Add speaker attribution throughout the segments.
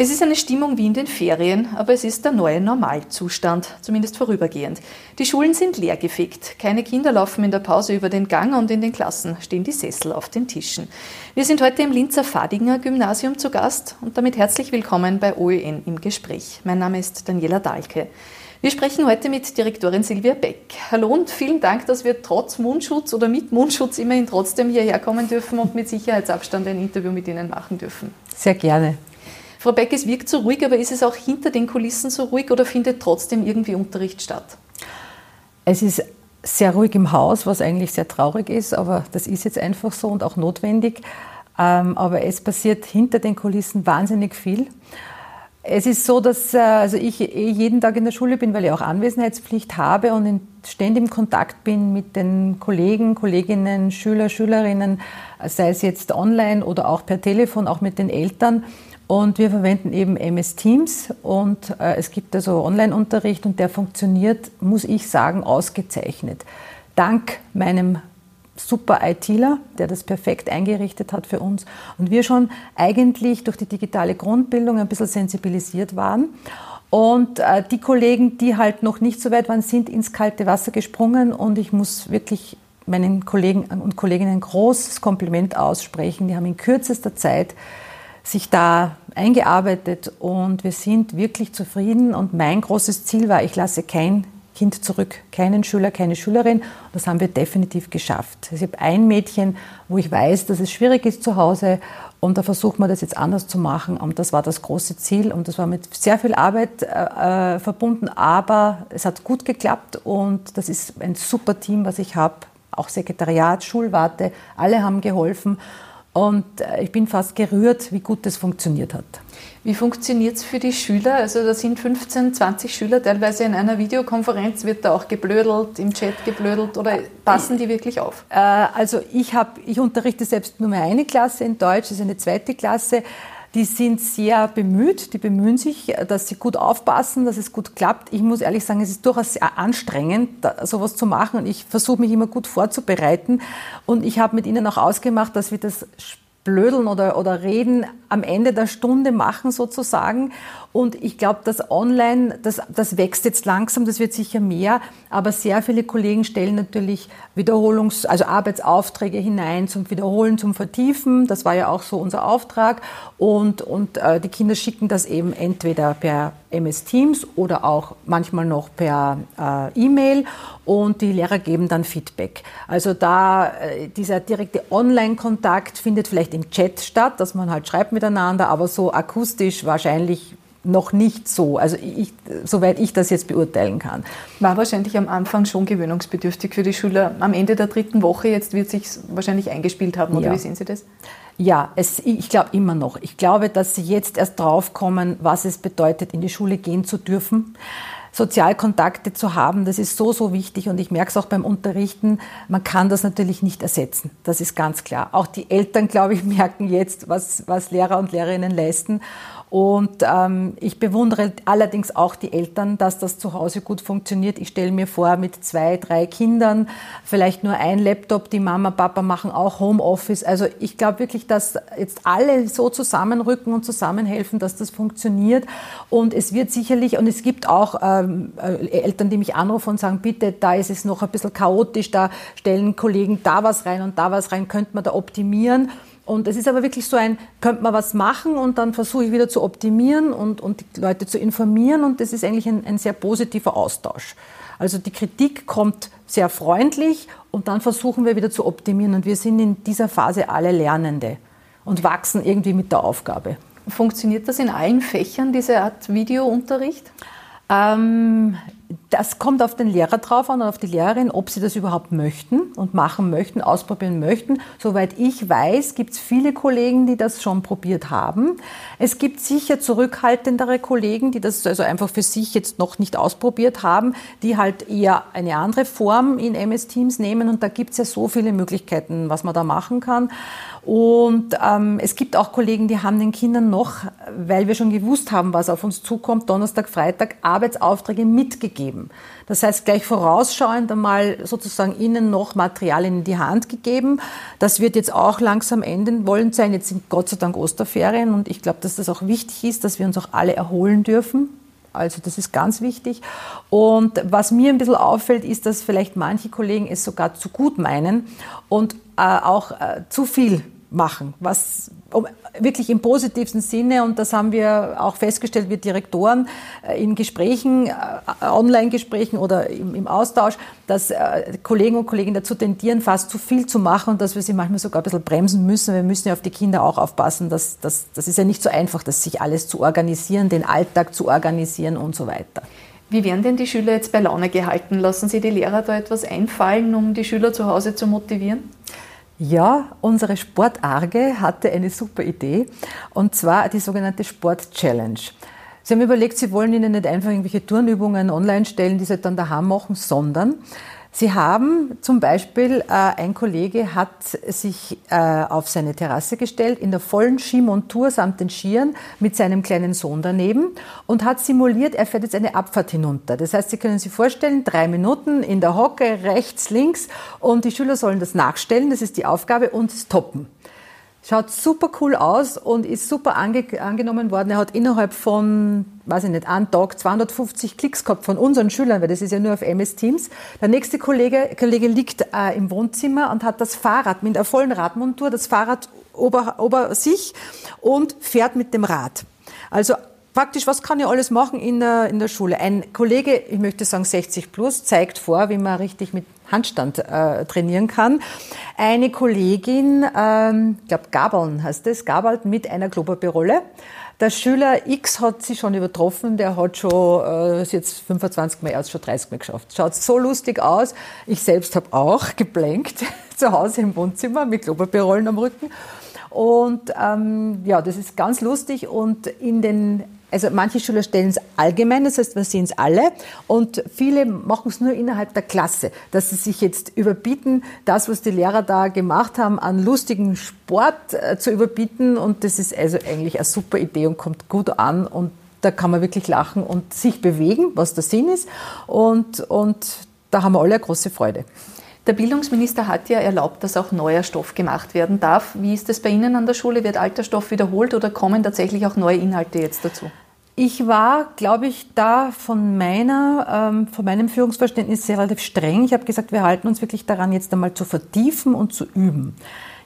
Speaker 1: Es ist eine Stimmung wie in den Ferien, aber es ist der neue Normalzustand, zumindest vorübergehend. Die Schulen sind leergefegt. Keine Kinder laufen in der Pause über den Gang und in den Klassen stehen die Sessel auf den Tischen. Wir sind heute im Linzer Fadinger Gymnasium zu Gast und damit herzlich willkommen bei OEN im Gespräch. Mein Name ist Daniela Dahlke. Wir sprechen heute mit Direktorin Silvia Beck. Hallo und vielen Dank, dass wir trotz Mundschutz oder mit Mundschutz immerhin trotzdem hierher kommen dürfen und mit Sicherheitsabstand ein Interview mit Ihnen machen dürfen.
Speaker 2: Sehr gerne.
Speaker 1: Frau Beck, es wirkt so ruhig, aber ist es auch hinter den Kulissen so ruhig oder findet trotzdem irgendwie Unterricht statt?
Speaker 2: Es ist sehr ruhig im Haus, was eigentlich sehr traurig ist, aber das ist jetzt einfach so und auch notwendig. Ähm, aber es passiert hinter den Kulissen wahnsinnig viel. Es ist so, dass äh, also ich eh jeden Tag in der Schule bin, weil ich auch Anwesenheitspflicht habe und in ständigem Kontakt bin mit den Kollegen, Kolleginnen, Schüler, Schülerinnen, sei es jetzt online oder auch per Telefon, auch mit den Eltern. Und wir verwenden eben MS Teams und äh, es gibt also Online-Unterricht und der funktioniert, muss ich sagen, ausgezeichnet. Dank meinem super ITler, der das perfekt eingerichtet hat für uns und wir schon eigentlich durch die digitale Grundbildung ein bisschen sensibilisiert waren. Und äh, die Kollegen, die halt noch nicht so weit waren, sind ins kalte Wasser gesprungen und ich muss wirklich meinen Kollegen und Kolleginnen ein großes Kompliment aussprechen. Die haben in kürzester Zeit sich da eingearbeitet und wir sind wirklich zufrieden. Und mein großes Ziel war, ich lasse kein Kind zurück, keinen Schüler, keine Schülerin. Das haben wir definitiv geschafft. Ich habe ein Mädchen, wo ich weiß, dass es schwierig ist zu Hause und da versuchen wir das jetzt anders zu machen. Und das war das große Ziel und das war mit sehr viel Arbeit äh, äh verbunden, aber es hat gut geklappt und das ist ein super Team, was ich habe. Auch Sekretariat, Schulwarte, alle haben geholfen. Und äh, ich bin fast gerührt, wie gut das funktioniert hat.
Speaker 1: Wie funktioniert es für die Schüler? Also da sind 15, 20 Schüler, teilweise in einer Videokonferenz wird da auch geblödelt, im Chat geblödelt oder passen die wirklich auf?
Speaker 2: Äh, also ich, hab, ich unterrichte selbst nur mehr eine Klasse in Deutsch, das ist eine zweite Klasse die sind sehr bemüht, die bemühen sich, dass sie gut aufpassen, dass es gut klappt. Ich muss ehrlich sagen, es ist durchaus sehr anstrengend, sowas zu machen und ich versuche mich immer gut vorzubereiten und ich habe mit ihnen auch ausgemacht, dass wir das Blödeln oder, oder Reden am Ende der Stunde machen sozusagen. Und ich glaube, das Online, das, das wächst jetzt langsam, das wird sicher mehr. Aber sehr viele Kollegen stellen natürlich Wiederholungs-, also Arbeitsaufträge hinein zum Wiederholen, zum Vertiefen. Das war ja auch so unser Auftrag. Und, und äh, die Kinder schicken das eben entweder per MS Teams oder auch manchmal noch per äh, E-Mail und die Lehrer geben dann Feedback. Also da äh, dieser direkte Online-Kontakt findet vielleicht im Chat statt, dass man halt schreibt miteinander, aber so akustisch wahrscheinlich noch nicht so, also ich, soweit ich das jetzt beurteilen kann.
Speaker 1: War wahrscheinlich am Anfang schon gewöhnungsbedürftig für die Schüler. Am Ende der dritten Woche jetzt wird sich wahrscheinlich eingespielt haben, oder
Speaker 2: ja.
Speaker 1: wie sehen Sie das?
Speaker 2: Ja, es, ich glaube immer noch. Ich glaube, dass sie jetzt erst draufkommen, was es bedeutet, in die Schule gehen zu dürfen. Sozialkontakte zu haben, das ist so, so wichtig und ich merke es auch beim Unterrichten, man kann das natürlich nicht ersetzen, das ist ganz klar. Auch die Eltern, glaube ich, merken jetzt, was, was Lehrer und Lehrerinnen leisten und ähm, ich bewundere allerdings auch die Eltern, dass das zu Hause gut funktioniert. Ich stelle mir vor, mit zwei, drei Kindern, vielleicht nur ein Laptop, die Mama, Papa machen auch Homeoffice. Also ich glaube wirklich, dass jetzt alle so zusammenrücken und zusammenhelfen, dass das funktioniert. Und es wird sicherlich, und es gibt auch äh, Eltern, die mich anrufen und sagen, bitte, da ist es noch ein bisschen chaotisch, da stellen Kollegen da was rein und da was rein, könnte man da optimieren. Und es ist aber wirklich so ein, könnte man was machen und dann versuche ich wieder zu optimieren und, und die Leute zu informieren und das ist eigentlich ein, ein sehr positiver Austausch. Also die Kritik kommt sehr freundlich und dann versuchen wir wieder zu optimieren und wir sind in dieser Phase alle Lernende und wachsen irgendwie mit der Aufgabe.
Speaker 1: Funktioniert das in allen Fächern, diese Art Videounterricht?
Speaker 2: Ähm, das kommt auf den Lehrer drauf an und auf die Lehrerin, ob sie das überhaupt möchten und machen möchten, ausprobieren möchten. Soweit ich weiß, gibt es viele Kollegen, die das schon probiert haben. Es gibt sicher zurückhaltendere Kollegen, die das also einfach für sich jetzt noch nicht ausprobiert haben, die halt eher eine andere Form in MS Teams nehmen. Und da gibt es ja so viele Möglichkeiten, was man da machen kann. Und ähm, es gibt auch Kollegen, die haben den Kindern noch, weil wir schon gewusst haben, was auf uns zukommt, Donnerstag, Freitag Arbeitsaufträge mitgegeben geben. Das heißt, gleich vorausschauend einmal sozusagen ihnen noch Materialien in die Hand gegeben. Das wird jetzt auch langsam enden wollen sein. Jetzt sind Gott sei Dank Osterferien und ich glaube, dass das auch wichtig ist, dass wir uns auch alle erholen dürfen. Also das ist ganz wichtig. Und was mir ein bisschen auffällt, ist, dass vielleicht manche Kollegen es sogar zu gut meinen und äh, auch äh, zu viel machen, was um, wirklich im positivsten Sinne, und das haben wir auch festgestellt, wir Direktoren äh, in Gesprächen, äh, Online-Gesprächen oder im, im, Austausch, dass äh, Kollegen und Kolleginnen dazu tendieren, fast zu viel zu machen und dass wir sie manchmal sogar ein bisschen bremsen müssen. Wir müssen ja auf die Kinder auch aufpassen. Dass, dass, das ist ja nicht so einfach, das sich alles zu organisieren, den Alltag zu organisieren und so weiter.
Speaker 1: Wie werden denn die Schüler jetzt bei Laune gehalten? Lassen Sie die Lehrer da etwas einfallen, um die Schüler zu Hause zu motivieren?
Speaker 2: Ja, unsere Sportarge hatte eine super Idee und zwar die sogenannte Sport Challenge. Sie haben überlegt, Sie wollen Ihnen nicht einfach irgendwelche Turnübungen online stellen, die Sie dann daheim machen, sondern Sie haben zum Beispiel, äh, ein Kollege hat sich äh, auf seine Terrasse gestellt, in der vollen Skimontur samt den Skiern mit seinem kleinen Sohn daneben und hat simuliert, er fährt jetzt eine Abfahrt hinunter. Das heißt, Sie können sich vorstellen, drei Minuten in der Hocke, rechts, links und die Schüler sollen das nachstellen, das ist die Aufgabe und es toppen. Schaut super cool aus und ist super ange angenommen worden. Er hat innerhalb von, weiß ich nicht, einem Tag 250 Klicks gehabt von unseren Schülern, weil das ist ja nur auf MS Teams. Der nächste Kollege, Kollege liegt äh, im Wohnzimmer und hat das Fahrrad mit der vollen Radmontur, das Fahrrad ober, ober sich und fährt mit dem Rad. Also praktisch, was kann ich alles machen in der, in der Schule? Ein Kollege, ich möchte sagen 60 plus, zeigt vor, wie man richtig mit Handstand äh, trainieren kann. Eine Kollegin, ähm, ich glaube Gabeln heißt es, Gabelt mit einer Klopapierrolle. Der Schüler X hat sie schon übertroffen, der hat schon äh, jetzt 25 Mal, er hat schon 30 Mal geschafft. Schaut so lustig aus. Ich selbst habe auch geblenkt zu Hause im Wohnzimmer mit Klopapierrollen am Rücken. Und ähm, ja, das ist ganz lustig und in den also manche Schüler stellen es allgemein, das heißt, wir sehen es alle. Und viele machen es nur innerhalb der Klasse, dass sie sich jetzt überbieten, das, was die Lehrer da gemacht haben, an lustigen Sport äh, zu überbieten. Und das ist also eigentlich eine super Idee und kommt gut an. Und da kann man wirklich lachen und sich bewegen, was der Sinn ist. Und, und da haben wir alle eine große Freude.
Speaker 1: Der Bildungsminister hat ja erlaubt, dass auch neuer Stoff gemacht werden darf. Wie ist das bei Ihnen an der Schule? Wird alter Stoff wiederholt oder kommen tatsächlich auch neue Inhalte jetzt dazu?
Speaker 2: Ich war, glaube ich, da von meiner, ähm, von meinem Führungsverständnis sehr relativ streng. Ich habe gesagt, wir halten uns wirklich daran, jetzt einmal zu vertiefen und zu üben.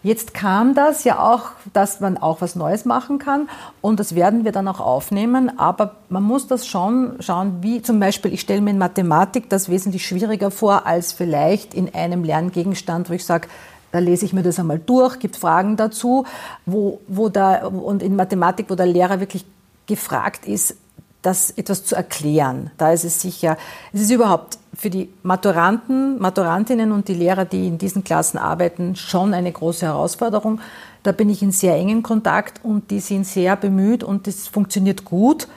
Speaker 2: Jetzt kam das ja auch, dass man auch was Neues machen kann und das werden wir dann auch aufnehmen. Aber man muss das schon schauen, wie zum Beispiel, ich stelle mir in Mathematik das wesentlich schwieriger vor als vielleicht in einem Lerngegenstand, wo ich sage, da lese ich mir das einmal durch, gibt Fragen dazu, wo, wo da, und in Mathematik, wo der Lehrer wirklich gefragt ist, das etwas zu erklären. Da ist es sicher, es ist überhaupt für die Maturanten, Maturantinnen und die Lehrer, die in diesen Klassen arbeiten, schon eine große Herausforderung. Da bin ich in sehr engen Kontakt und die sind sehr bemüht und das funktioniert gut.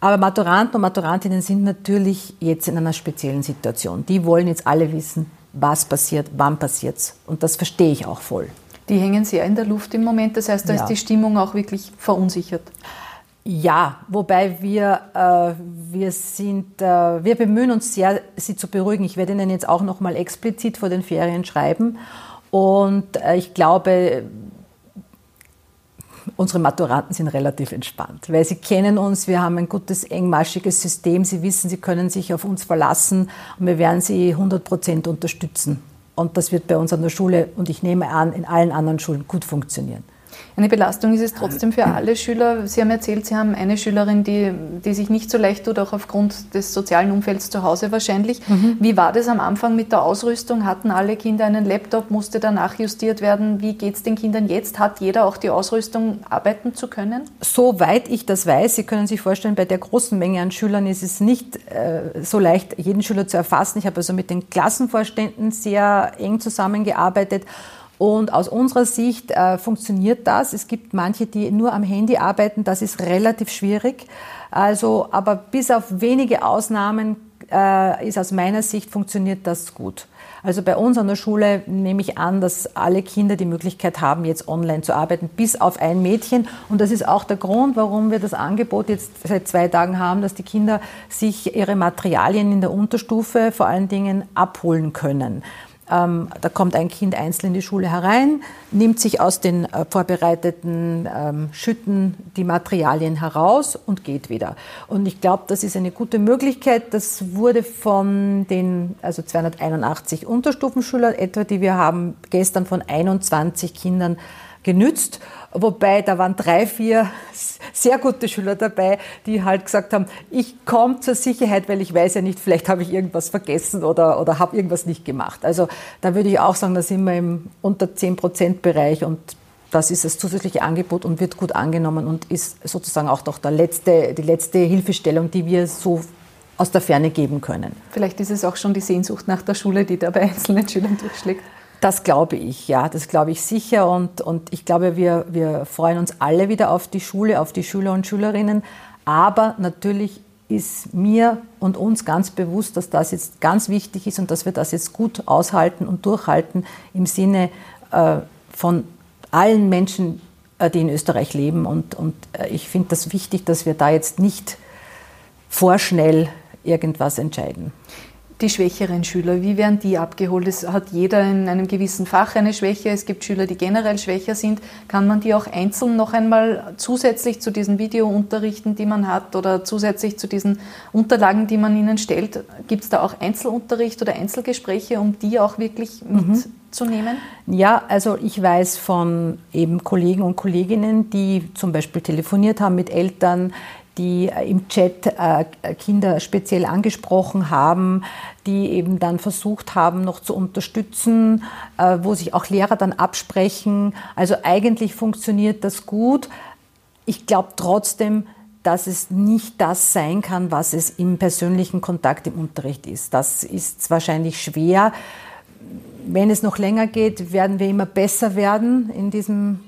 Speaker 2: Aber Maturanten und Maturantinnen sind natürlich jetzt in einer speziellen Situation. Die wollen jetzt alle wissen, was passiert, wann passiert es. Und das verstehe ich auch voll.
Speaker 1: Die hängen sehr in der Luft im Moment. Das heißt, da ja. ist die Stimmung auch wirklich verunsichert.
Speaker 2: Ja, wobei wir, äh, wir sind, äh, wir bemühen uns sehr, sie zu beruhigen. Ich werde Ihnen jetzt auch noch mal explizit vor den Ferien schreiben. Und äh, ich glaube, unsere Maturanten sind relativ entspannt, weil sie kennen uns, wir haben ein gutes, engmaschiges System, sie wissen, sie können sich auf uns verlassen und wir werden sie 100 Prozent unterstützen. Und das wird bei uns an der Schule und ich nehme an, in allen anderen Schulen gut funktionieren.
Speaker 1: Eine Belastung ist es trotzdem für alle Schüler. Sie haben erzählt, Sie haben eine Schülerin, die, die sich nicht so leicht tut, auch aufgrund des sozialen Umfelds zu Hause wahrscheinlich. Mhm. Wie war das am Anfang mit der Ausrüstung? Hatten alle Kinder einen Laptop? Musste danach justiert werden? Wie geht es den Kindern jetzt? Hat jeder auch die Ausrüstung, arbeiten zu können?
Speaker 2: Soweit ich das weiß, Sie können sich vorstellen, bei der großen Menge an Schülern ist es nicht äh, so leicht, jeden Schüler zu erfassen. Ich habe also mit den Klassenvorständen sehr eng zusammengearbeitet und aus unserer Sicht äh, funktioniert das. Es gibt manche, die nur am Handy arbeiten. Das ist relativ schwierig. Also, aber bis auf wenige Ausnahmen äh, ist aus meiner Sicht funktioniert das gut. Also bei uns an der Schule nehme ich an, dass alle Kinder die Möglichkeit haben, jetzt online zu arbeiten, bis auf ein Mädchen. Und das ist auch der Grund, warum wir das Angebot jetzt seit zwei Tagen haben, dass die Kinder sich ihre Materialien in der Unterstufe vor allen Dingen abholen können. Ähm, da kommt ein Kind einzeln in die Schule herein, nimmt sich aus den äh, vorbereiteten ähm, Schütten die Materialien heraus und geht wieder. Und ich glaube, das ist eine gute Möglichkeit. Das wurde von den also 281 Unterstufenschülern etwa, die wir haben, gestern von 21 Kindern genützt. Wobei da waren drei, vier sehr gute Schüler dabei, die halt gesagt haben, ich komme zur Sicherheit, weil ich weiß ja nicht, vielleicht habe ich irgendwas vergessen oder, oder habe irgendwas nicht gemacht. Also da würde ich auch sagen, da sind wir im unter 10 Prozent Bereich und das ist das zusätzliche Angebot und wird gut angenommen und ist sozusagen auch doch der letzte, die letzte Hilfestellung, die wir so aus der Ferne geben können.
Speaker 1: Vielleicht ist es auch schon die Sehnsucht nach der Schule, die da bei einzelnen Schülern durchschlägt.
Speaker 2: Das glaube ich, ja, das glaube ich sicher. Und, und ich glaube, wir, wir freuen uns alle wieder auf die Schule, auf die Schüler und Schülerinnen. Aber natürlich ist mir und uns ganz bewusst, dass das jetzt ganz wichtig ist und dass wir das jetzt gut aushalten und durchhalten im Sinne äh, von allen Menschen, äh, die in Österreich leben. Und, und äh, ich finde das wichtig, dass wir da jetzt nicht vorschnell irgendwas entscheiden
Speaker 1: die schwächeren Schüler, wie werden die abgeholt? Es hat jeder in einem gewissen Fach eine Schwäche. Es gibt Schüler, die generell schwächer sind. Kann man die auch einzeln noch einmal zusätzlich zu diesen Videounterrichten, die man hat, oder zusätzlich zu diesen Unterlagen, die man ihnen stellt, gibt es da auch Einzelunterricht oder Einzelgespräche, um die auch wirklich mhm. mitzunehmen?
Speaker 2: Ja, also ich weiß von eben Kollegen und Kolleginnen, die zum Beispiel telefoniert haben mit Eltern, die im Chat äh, Kinder speziell angesprochen haben, die eben dann versucht haben, noch zu unterstützen, äh, wo sich auch Lehrer dann absprechen. Also eigentlich funktioniert das gut. Ich glaube trotzdem, dass es nicht das sein kann, was es im persönlichen Kontakt im Unterricht ist. Das ist wahrscheinlich schwer. Wenn es noch länger geht, werden wir immer besser werden in diesem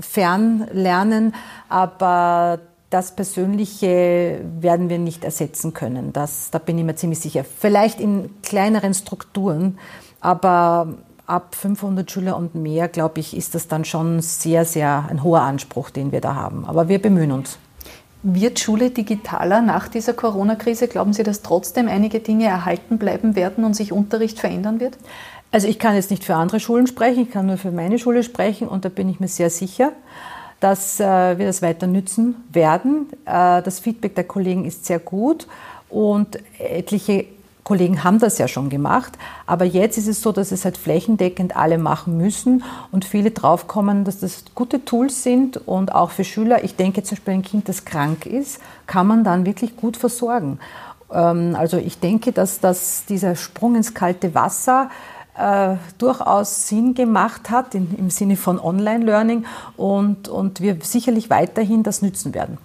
Speaker 2: Fernlernen. Aber das Persönliche werden wir nicht ersetzen können. Das, da bin ich mir ziemlich sicher. Vielleicht in kleineren Strukturen, aber ab 500 Schüler und mehr, glaube ich, ist das dann schon sehr, sehr ein hoher Anspruch, den wir da haben. Aber wir bemühen uns.
Speaker 1: Wird Schule digitaler nach dieser Corona-Krise? Glauben Sie, dass trotzdem einige Dinge erhalten bleiben werden und sich Unterricht verändern wird?
Speaker 2: Also ich kann jetzt nicht für andere Schulen sprechen, ich kann nur für meine Schule sprechen und da bin ich mir sehr sicher dass äh, wir das weiter nützen werden. Äh, das Feedback der Kollegen ist sehr gut und etliche Kollegen haben das ja schon gemacht, aber jetzt ist es so, dass es halt flächendeckend alle machen müssen und viele draufkommen, dass das gute Tools sind und auch für Schüler. Ich denke zum Beispiel ein Kind, das krank ist, kann man dann wirklich gut versorgen. Ähm, also ich denke, dass, dass dieser Sprung ins kalte Wasser äh, durchaus Sinn gemacht hat in, im Sinne von Online-Learning und, und wir sicherlich weiterhin das nützen werden.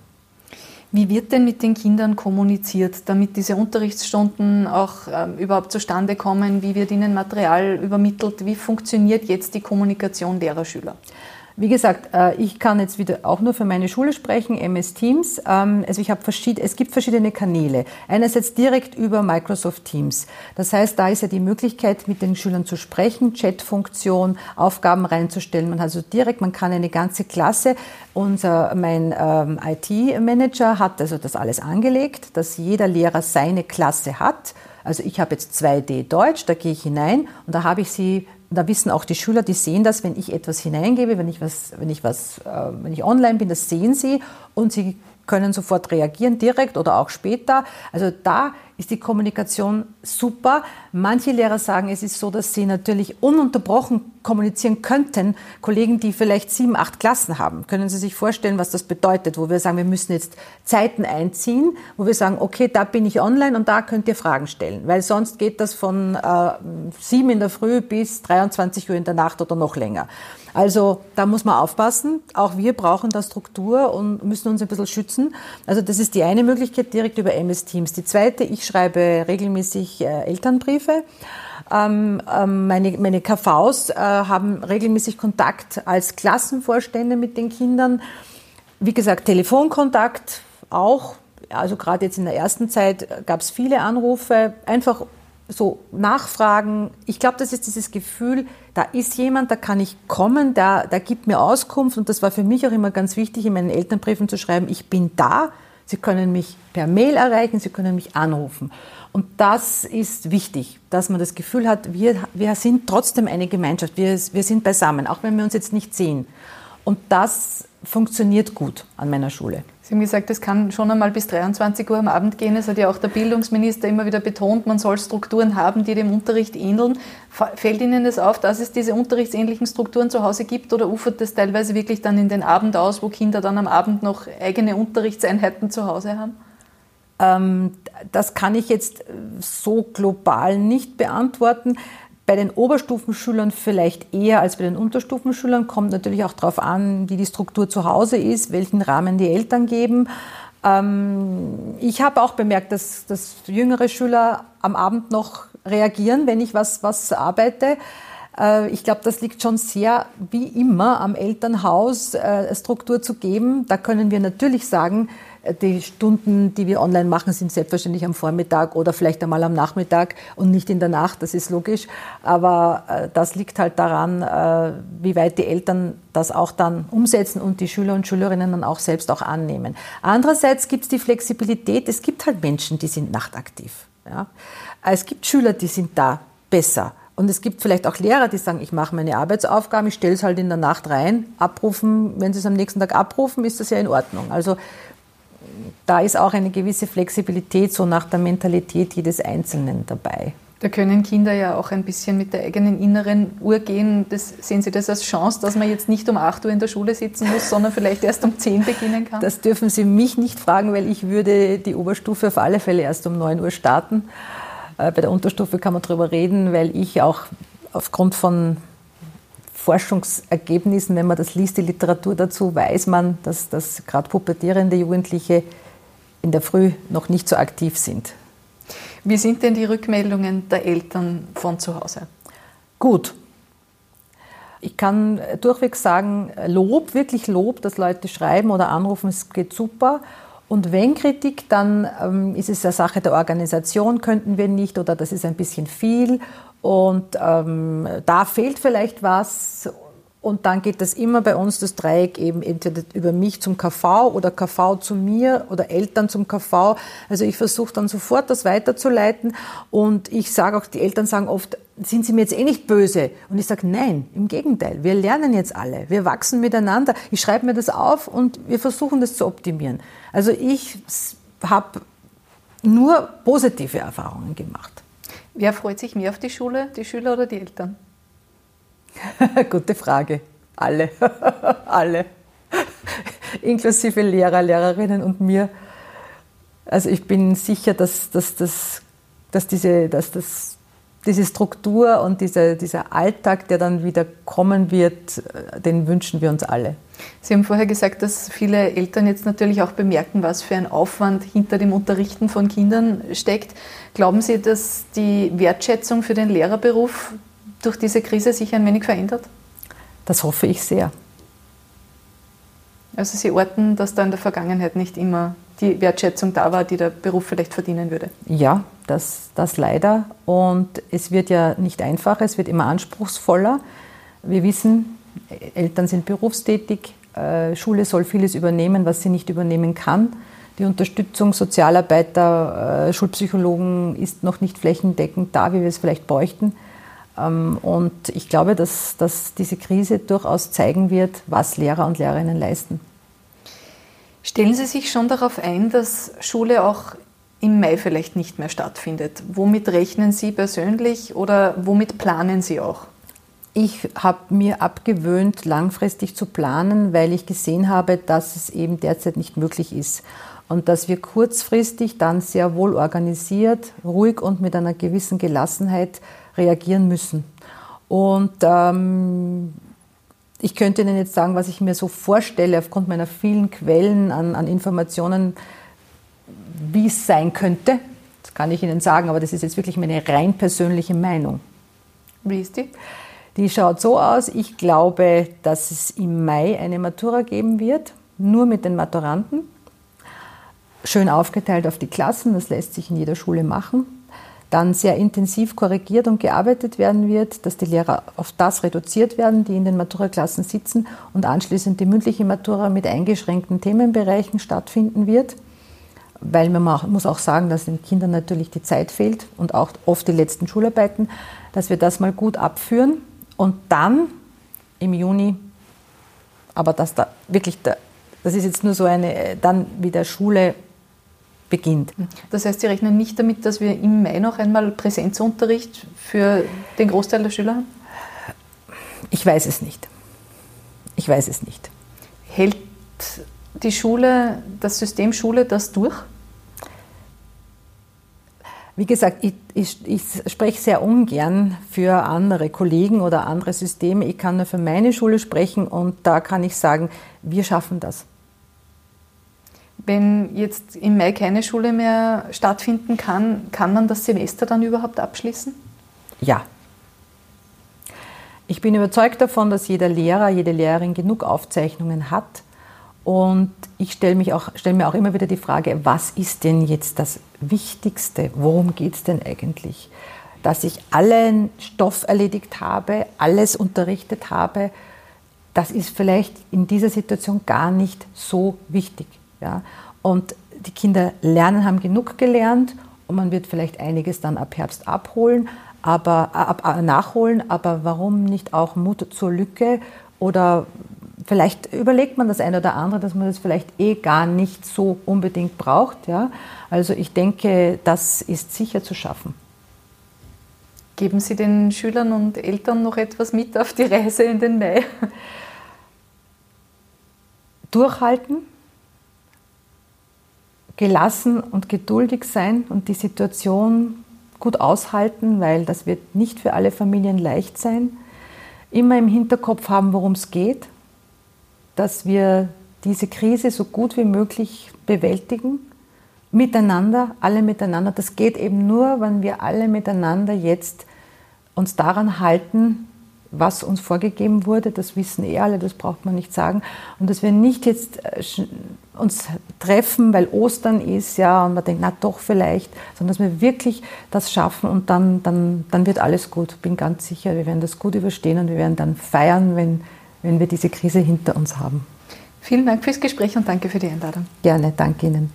Speaker 1: Wie wird denn mit den Kindern kommuniziert, damit diese Unterrichtsstunden auch äh, überhaupt zustande kommen? Wie wird ihnen Material übermittelt? Wie funktioniert jetzt die Kommunikation derer Schüler?
Speaker 2: Wie gesagt, äh, ich kann jetzt wieder auch nur für meine Schule sprechen, MS Teams. Ähm, also ich habe verschied es gibt verschiedene Kanäle. Einerseits direkt über Microsoft Teams. Das heißt, da ist ja die Möglichkeit, mit den Schülern zu sprechen, Chatfunktion, Aufgaben reinzustellen. Man hat also direkt, man kann eine ganze Klasse. Unser, mein ähm, IT-Manager hat also das alles angelegt, dass jeder Lehrer seine Klasse hat. Also ich habe jetzt 2D Deutsch, da gehe ich hinein und da habe ich sie da wissen auch die Schüler, die sehen das, wenn ich etwas hineingebe, wenn ich was, wenn ich was, äh, wenn ich online bin, das sehen sie und sie können sofort reagieren, direkt oder auch später. Also da ist die Kommunikation super. Manche Lehrer sagen, es ist so, dass sie natürlich ununterbrochen kommunizieren könnten. Kollegen, die vielleicht sieben, acht Klassen haben, können Sie sich vorstellen, was das bedeutet, wo wir sagen, wir müssen jetzt Zeiten einziehen, wo wir sagen, okay, da bin ich online und da könnt ihr Fragen stellen, weil sonst geht das von äh, sieben in der Früh bis 23 Uhr in der Nacht oder noch länger. Also da muss man aufpassen. Auch wir brauchen da Struktur und müssen uns ein bisschen schützen. Also das ist die eine Möglichkeit direkt über MS Teams. Die zweite, ich schreibe regelmäßig äh, Elternbriefe. Ähm, ähm, meine, meine KVs äh, haben regelmäßig Kontakt als Klassenvorstände mit den Kindern. Wie gesagt, Telefonkontakt auch. Also gerade jetzt in der ersten Zeit gab es viele Anrufe, einfach so nachfragen. Ich glaube, das ist dieses Gefühl, da ist jemand, da kann ich kommen, der, der gibt mir Auskunft. Und das war für mich auch immer ganz wichtig, in meinen Elternbriefen zu schreiben, ich bin da, Sie können mich per Mail erreichen, Sie können mich anrufen. Und das ist wichtig, dass man das Gefühl hat, wir, wir sind trotzdem eine Gemeinschaft, wir, wir sind beisammen, auch wenn wir uns jetzt nicht sehen. Und das funktioniert gut an meiner Schule.
Speaker 1: Sie haben gesagt, es kann schon einmal bis 23 Uhr am Abend gehen. Es hat ja auch der Bildungsminister immer wieder betont, man soll Strukturen haben, die dem Unterricht ähneln. Fällt Ihnen das auf, dass es diese unterrichtsähnlichen Strukturen zu Hause gibt oder ufert das teilweise wirklich dann in den Abend aus, wo Kinder dann am Abend noch eigene Unterrichtseinheiten zu Hause haben?
Speaker 2: Ähm, das kann ich jetzt so global nicht beantworten. Bei den Oberstufenschülern vielleicht eher als bei den Unterstufenschülern. Kommt natürlich auch darauf an, wie die Struktur zu Hause ist, welchen Rahmen die Eltern geben. Ähm, ich habe auch bemerkt, dass, dass jüngere Schüler am Abend noch reagieren, wenn ich was, was arbeite. Äh, ich glaube, das liegt schon sehr, wie immer, am Elternhaus, äh, Struktur zu geben. Da können wir natürlich sagen, die Stunden, die wir online machen, sind selbstverständlich am Vormittag oder vielleicht einmal am Nachmittag und nicht in der Nacht, das ist logisch. Aber äh, das liegt halt daran, äh, wie weit die Eltern das auch dann umsetzen und die Schüler und Schülerinnen dann auch selbst auch annehmen. Andererseits gibt es die Flexibilität, es gibt halt Menschen, die sind nachtaktiv. Ja? Es gibt Schüler, die sind da besser. Und es gibt vielleicht auch Lehrer, die sagen, ich mache meine Arbeitsaufgaben, ich stelle es halt in der Nacht rein, abrufen, wenn sie es am nächsten Tag abrufen, ist das ja in Ordnung. Also da ist auch eine gewisse Flexibilität so nach der Mentalität jedes Einzelnen dabei.
Speaker 1: Da können Kinder ja auch ein bisschen mit der eigenen inneren Uhr gehen. Das, sehen Sie das als Chance, dass man jetzt nicht um 8 Uhr in der Schule sitzen muss, sondern vielleicht erst um 10 beginnen kann?
Speaker 2: Das dürfen Sie mich nicht fragen, weil ich würde die Oberstufe auf alle Fälle erst um 9 Uhr starten. Äh, bei der Unterstufe kann man darüber reden, weil ich auch aufgrund von Forschungsergebnissen, wenn man das liest, die Literatur dazu, weiß man, dass, dass gerade pubertierende Jugendliche in der Früh noch nicht so aktiv sind.
Speaker 1: Wie sind denn die Rückmeldungen der Eltern von zu Hause?
Speaker 2: Gut. Ich kann durchweg sagen, Lob, wirklich Lob, dass Leute schreiben oder anrufen, es geht super. Und wenn Kritik, dann ähm, ist es eine Sache der Organisation, könnten wir nicht oder das ist ein bisschen viel und ähm, da fehlt vielleicht was. Und dann geht das immer bei uns, das Dreieck eben entweder über mich zum KV oder KV zu mir oder Eltern zum KV. Also ich versuche dann sofort das weiterzuleiten. Und ich sage auch, die Eltern sagen oft, sind Sie mir jetzt eh nicht böse? Und ich sage, nein, im Gegenteil. Wir lernen jetzt alle. Wir wachsen miteinander. Ich schreibe mir das auf und wir versuchen das zu optimieren. Also ich habe nur positive Erfahrungen gemacht.
Speaker 1: Wer freut sich mehr auf die Schule, die Schüler oder die Eltern?
Speaker 2: Gute Frage. Alle. Alle. Inklusive Lehrer, Lehrerinnen und mir. Also ich bin sicher, dass, dass, dass, dass, diese, dass das, diese Struktur und dieser, dieser Alltag, der dann wieder kommen wird, äh, den wünschen wir uns alle.
Speaker 1: Sie haben vorher gesagt, dass viele Eltern jetzt natürlich auch bemerken, was für ein Aufwand hinter dem Unterrichten von Kindern steckt. Glauben Sie, dass die Wertschätzung für den Lehrerberuf durch diese Krise sich ein wenig verändert?
Speaker 2: Das hoffe ich sehr.
Speaker 1: Also Sie orten, dass da in der Vergangenheit nicht immer die Wertschätzung da war, die der Beruf vielleicht verdienen würde?
Speaker 2: Ja, das, das leider. Und es wird ja nicht einfacher, es wird immer anspruchsvoller. Wir wissen, Eltern sind berufstätig, äh, Schule soll vieles übernehmen, was sie nicht übernehmen kann. Die Unterstützung Sozialarbeiter, äh, Schulpsychologen ist noch nicht flächendeckend da, wie wir es vielleicht bräuchten. Ähm, und ich glaube, dass, dass diese Krise durchaus zeigen wird, was Lehrer und Lehrerinnen leisten.
Speaker 1: Stellen Sie sich schon darauf ein, dass Schule auch im Mai vielleicht nicht mehr stattfindet. Womit rechnen Sie persönlich oder womit planen Sie auch?
Speaker 2: Ich habe mir abgewöhnt, langfristig zu planen, weil ich gesehen habe, dass es eben derzeit nicht möglich ist. Und dass wir kurzfristig dann sehr wohl organisiert, ruhig und mit einer gewissen Gelassenheit reagieren müssen. Und ähm, ich könnte Ihnen jetzt sagen, was ich mir so vorstelle, aufgrund meiner vielen Quellen an, an Informationen, wie es sein könnte. Das kann ich Ihnen sagen, aber das ist jetzt wirklich meine rein persönliche Meinung.
Speaker 1: Wie ist die?
Speaker 2: Die schaut so aus, ich glaube, dass es im Mai eine Matura geben wird, nur mit den Maturanten. Schön aufgeteilt auf die Klassen, das lässt sich in jeder Schule machen. Dann sehr intensiv korrigiert und gearbeitet werden wird, dass die Lehrer auf das reduziert werden, die in den Maturaklassen sitzen und anschließend die mündliche Matura mit eingeschränkten Themenbereichen stattfinden wird. Weil man muss auch sagen, dass den Kindern natürlich die Zeit fehlt und auch oft die letzten Schularbeiten, dass wir das mal gut abführen und dann im Juni, aber dass da wirklich, das ist jetzt nur so eine, dann wieder Schule beginnt.
Speaker 1: Das heißt, Sie rechnen nicht damit, dass wir im Mai noch einmal Präsenzunterricht für den Großteil der Schüler haben?
Speaker 2: Ich weiß es nicht. Ich weiß es nicht.
Speaker 1: Hält die Schule, das System Schule das durch?
Speaker 2: Wie gesagt, ich, ich, ich, spreche sehr ungern für andere Kollegen oder andere Systeme. Ich kann nur für meine Schule sprechen und da kann ich sagen, wir schaffen das.
Speaker 1: Wenn jetzt im Mai keine Schule mehr stattfinden kann, kann man das Semester dann überhaupt abschließen?
Speaker 2: Ja. Ich bin überzeugt davon, dass jeder Lehrer, jede Lehrerin genug Aufzeichnungen hat. Und ich stelle, stelle mir auch immer wieder die Frage, was ist denn jetzt das Wichtigste? Worum geht es denn eigentlich? Dass ich allen Stoff erledigt habe, alles unterrichtet habe, das ist vielleicht in dieser Situation gar nicht so wichtig. Ja? Und die Kinder lernen, haben genug gelernt und man wird vielleicht einiges dann ab Herbst abholen, aber, ab, ab, nachholen, aber warum nicht auch Mut zur Lücke oder vielleicht überlegt man das eine oder andere, dass man das vielleicht eh gar nicht so unbedingt braucht. Ja? Also ich denke, das ist sicher zu schaffen.
Speaker 1: Geben Sie den Schülern und Eltern noch etwas mit auf die Reise in den Mai?
Speaker 2: Durchhalten, gelassen und geduldig sein und die Situation gut aushalten, weil das wird nicht für alle Familien leicht sein. Immer im Hinterkopf haben, worum es geht, dass wir diese Krise so gut wie möglich bewältigen, miteinander, alle miteinander. Das geht eben nur, wenn wir alle miteinander jetzt uns daran halten, was uns vorgegeben wurde, das wissen eh alle, das braucht man nicht sagen. Und dass wir nicht jetzt äh, uns treffen, weil Ostern ist, ja, und man denkt, na doch vielleicht, sondern dass wir wirklich das schaffen und dann, dann, dann wird alles gut. Bin ganz sicher, wir werden das gut überstehen und wir werden dann feiern, wenn, wenn wir diese Krise hinter uns haben.
Speaker 1: Vielen Dank fürs Gespräch und danke für die Einladung.
Speaker 2: Gerne, danke Ihnen.